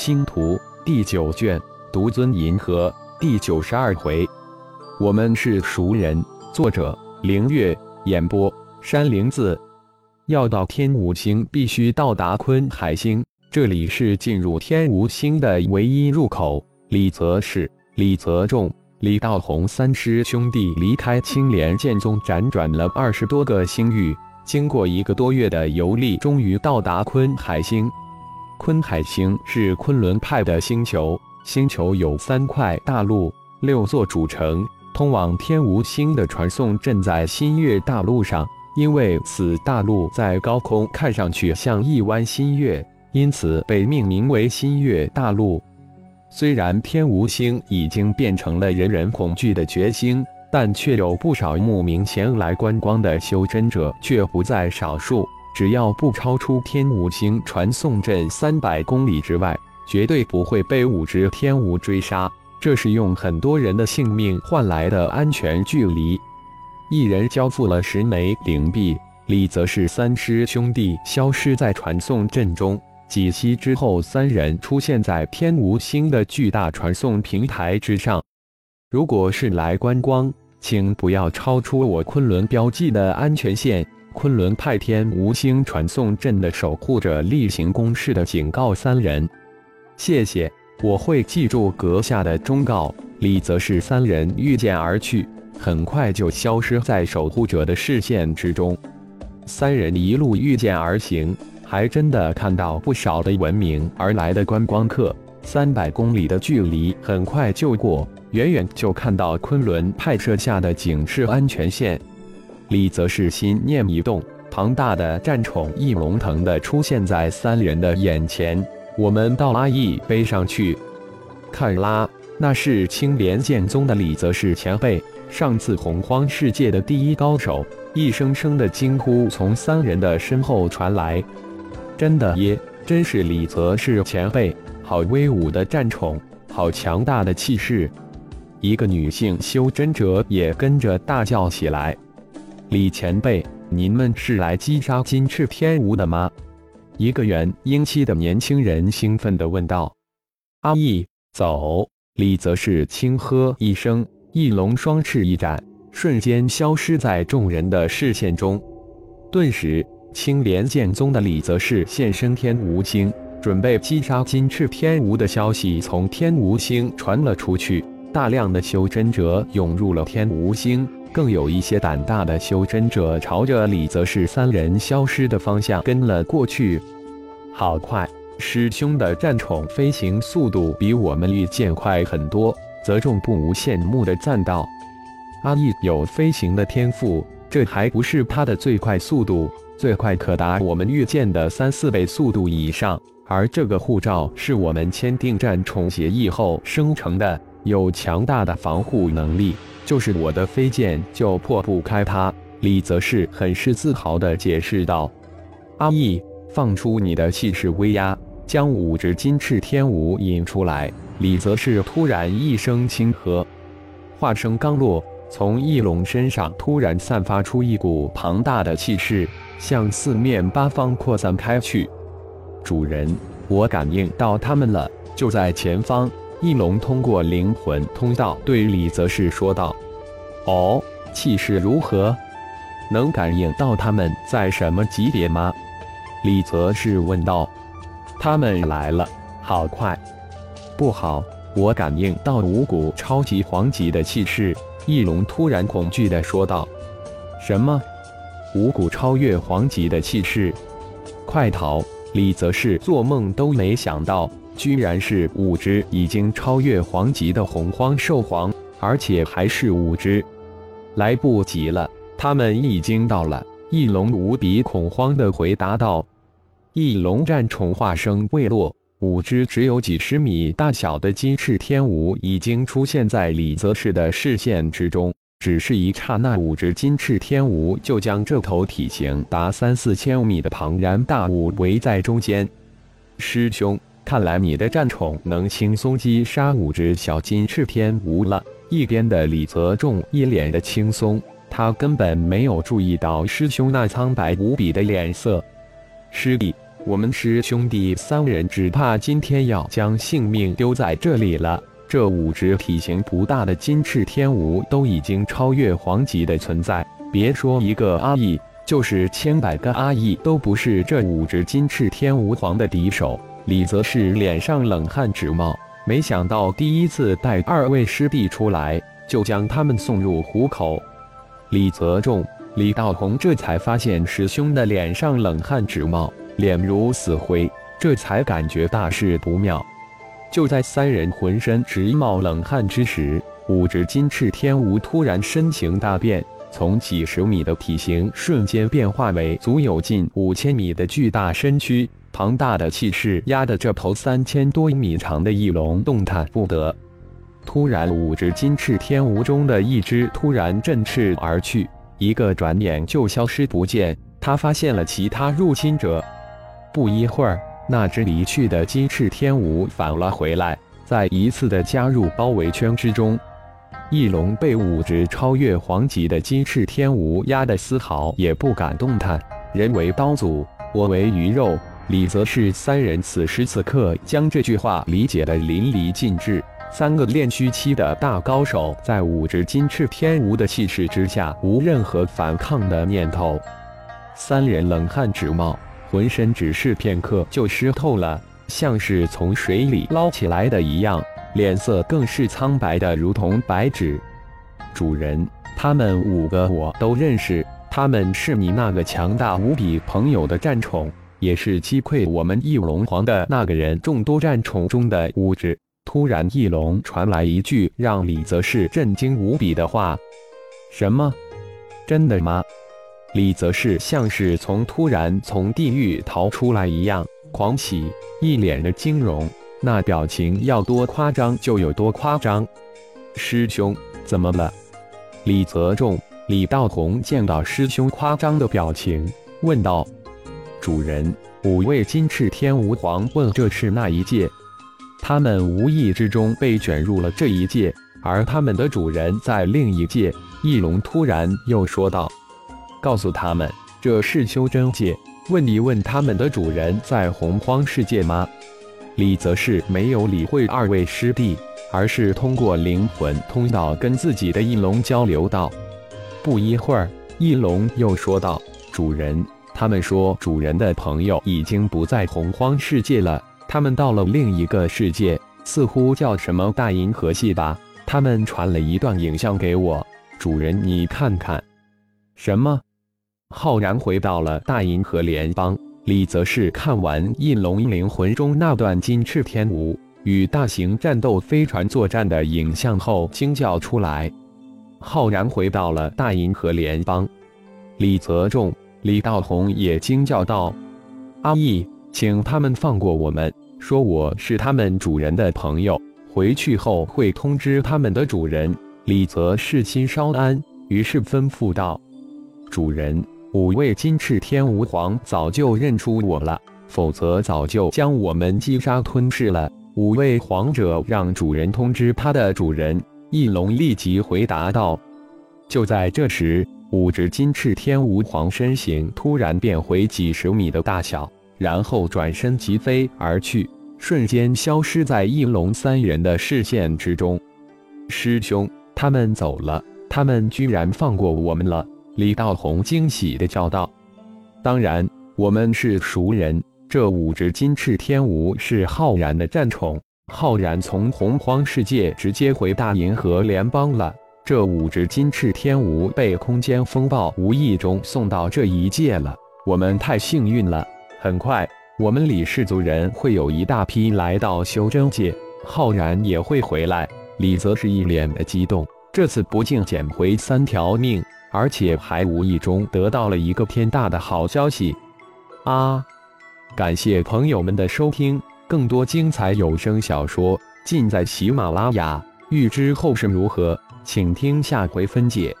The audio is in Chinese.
星图第九卷，独尊银河第九十二回。我们是熟人。作者：凌月。演播：山灵子。要到天无星，必须到达坤海星。这里是进入天无星的唯一入口。李泽是李泽仲、李道宏三师兄弟离开青莲剑宗，辗转了二十多个星域，经过一个多月的游历，终于到达坤海星。昆海星是昆仑派的星球，星球有三块大陆、六座主城，通往天无星的传送阵在新月大陆上。因为此大陆在高空看上去像一弯新月，因此被命名为新月大陆。虽然天无星已经变成了人人恐惧的绝星，但却有不少慕名前来观光的修真者却不在少数。只要不超出天无星传送阵三百公里之外，绝对不会被五只天无追杀。这是用很多人的性命换来的安全距离。一人交付了十枚灵币，李则是三师兄弟消失在传送阵中。几息之后，三人出现在天无星的巨大传送平台之上。如果是来观光，请不要超出我昆仑标记的安全线。昆仑派天无星传送阵的守护者例行公事的警告三人：“谢谢，我会记住阁下的忠告。”李则是三人御剑而去，很快就消失在守护者的视线之中。三人一路御剑而行，还真的看到不少的闻名而来的观光客。三百公里的距离很快就过，远远就看到昆仑派设下的警示安全线。李则是心念一动，庞大的战宠翼龙腾的出现在三人的眼前。我们到阿义碑上去看啦，那是青莲剑宗的李则是前辈，上次洪荒世界的第一高手。一声声的惊呼从三人的身后传来。真的耶，真是李则是前辈，好威武的战宠，好强大的气势。一个女性修真者也跟着大叫起来。李前辈，您们是来击杀金翅天吴的吗？一个元婴期的年轻人兴奋地问道。阿义，走！李则是轻喝一声，翼龙双翅一展，瞬间消失在众人的视线中。顿时，青莲剑宗的李则是现身天吴星，准备击杀金翅天吴的消息从天吴星传了出去，大量的修真者涌入了天吴星。更有一些胆大的修真者朝着李泽是三人消失的方向跟了过去。好快，师兄的战宠飞行速度比我们御剑快很多。泽众不无羡慕的赞道：“阿义有飞行的天赋，这还不是他的最快速度，最快可达我们御剑的三四倍速度以上。而这个护照是我们签订战宠协议后生成的，有强大的防护能力。”就是我的飞剑就破不开它。李则是很是自豪地解释道：“阿义，放出你的气势威压，将五只金翅天舞引出来。”李则是突然一声轻喝，话声刚落，从翼龙身上突然散发出一股庞大的气势，向四面八方扩散开去。主人，我感应到他们了，就在前方。翼龙通过灵魂通道对李则是说道：“哦，气势如何？能感应到他们在什么级别吗？”李则是问道。“他们来了，好快！”“不好，我感应到五股超级黄级的气势。”翼龙突然恐惧地说道。“什么？五股超越黄级的气势？快逃！”李则是做梦都没想到。居然是五只已经超越黄级的洪荒兽皇，而且还是五只，来不及了，他们已经到了。翼龙无比恐慌地回答道：“翼龙战宠化声未落，五只只有几十米大小的金翅天舞已经出现在李泽氏的视线之中。只是一刹那，五只金翅天舞就将这头体型达三四千米的庞然大物围在中间。师兄。”看来你的战宠能轻松击杀五只小金翅天蜈了。一边的李泽仲一脸的轻松，他根本没有注意到师兄那苍白无比的脸色。师弟，我们师兄弟三人只怕今天要将性命丢在这里了。这五只体型不大的金翅天蜈都已经超越黄级的存在，别说一个阿义，就是千百个阿义都不是这五只金翅天蜈皇的敌手。李泽是脸上冷汗直冒，没想到第一次带二位师弟出来，就将他们送入虎口。李泽重、李道宏这才发现师兄的脸上冷汗直冒，脸如死灰，这才感觉大事不妙。就在三人浑身直冒冷汗之时，五只金翅天吴突然身形大变，从几十米的体型瞬间变化为足有近五千米的巨大身躯，庞大的气势压得这头三千多米长的翼龙动弹不得。突然，五只金翅天蜈中的一只突然振翅而去，一个转眼就消失不见。他发现了其他入侵者，不一会儿。那只离去的金翅天蜈返了回来，再一次的加入包围圈之中。翼龙被五只超越黄级的金翅天蜈压得丝毫也不敢动弹。人为刀俎，我为鱼肉。李泽是三人此时此刻将这句话理解的淋漓尽致。三个炼虚期的大高手，在五只金翅天蜈的气势之下，无任何反抗的念头。三人冷汗直冒。浑身只是片刻就湿透了，像是从水里捞起来的一样，脸色更是苍白的如同白纸。主人，他们五个我都认识，他们是你那个强大无比朋友的战宠，也是击溃我们翼龙皇的那个人众多战宠中的五只。突然，翼龙传来一句让李泽世震惊无比的话：“什么？真的吗？”李则是像是从突然从地狱逃出来一样狂喜，一脸的惊容，那表情要多夸张就有多夸张。师兄怎么了？李泽仲、李道宏见到师兄夸张的表情，问道：“主人，五位金翅天吾皇问这是那一届？他们无意之中被卷入了这一届，而他们的主人在另一届。”翼龙突然又说道。告诉他们，这是修真界。问一问他们的主人在洪荒世界吗？李则是没有理会二位师弟，而是通过灵魂通道跟自己的翼龙交流道。不一会儿，翼龙又说道：“主人，他们说主人的朋友已经不在洪荒世界了，他们到了另一个世界，似乎叫什么大银河系吧？他们传了一段影像给我，主人你看看。什么？”浩然回到了大银河联邦，李则是看完印龙灵魂中那段金翅天舞与大型战斗飞船作战的影像后，惊叫出来。浩然回到了大银河联邦，李泽仲、李道宏也惊叫道：“阿义，请他们放过我们，说我是他们主人的朋友，回去后会通知他们的主人。”李泽是心稍安，于是吩咐道：“主人。”五位金翅天吾皇早就认出我了，否则早就将我们击杀吞噬了。五位皇者让主人通知他的主人。翼龙立即回答道。就在这时，五只金翅天吾皇身形突然变回几十米的大小，然后转身疾飞而去，瞬间消失在翼龙三人的视线之中。师兄，他们走了，他们居然放过我们了。李道宏惊喜地叫道：“当然，我们是熟人。这五只金翅天蜈是浩然的战宠，浩然从洪荒世界直接回大银河联邦了。这五只金翅天蜈被空间风暴无意中送到这一界了，我们太幸运了。很快，我们李氏族人会有一大批来到修真界，浩然也会回来。”李泽是一脸的激动，这次不仅捡回三条命。而且还无意中得到了一个天大的好消息，啊！感谢朋友们的收听，更多精彩有声小说尽在喜马拉雅。欲知后事如何，请听下回分解。